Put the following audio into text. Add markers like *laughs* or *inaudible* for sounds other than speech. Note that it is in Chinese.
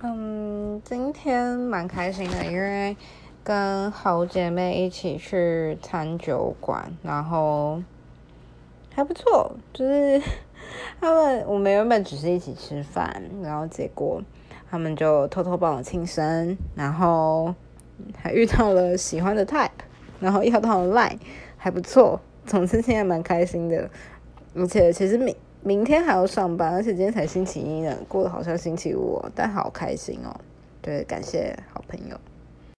嗯，今天蛮开心的，因为跟好姐妹一起去餐酒馆，然后还不错。就是 *laughs* 他们，我们原本只是一起吃饭，然后结果他们就偷偷帮我庆生，然后还遇到了喜欢的 type，然后要到了 line，还不错。总之现在蛮开心的，而且其实每明天还要上班，而且今天才星期一呢，过得好像星期五，但好开心哦。对，感谢好朋友。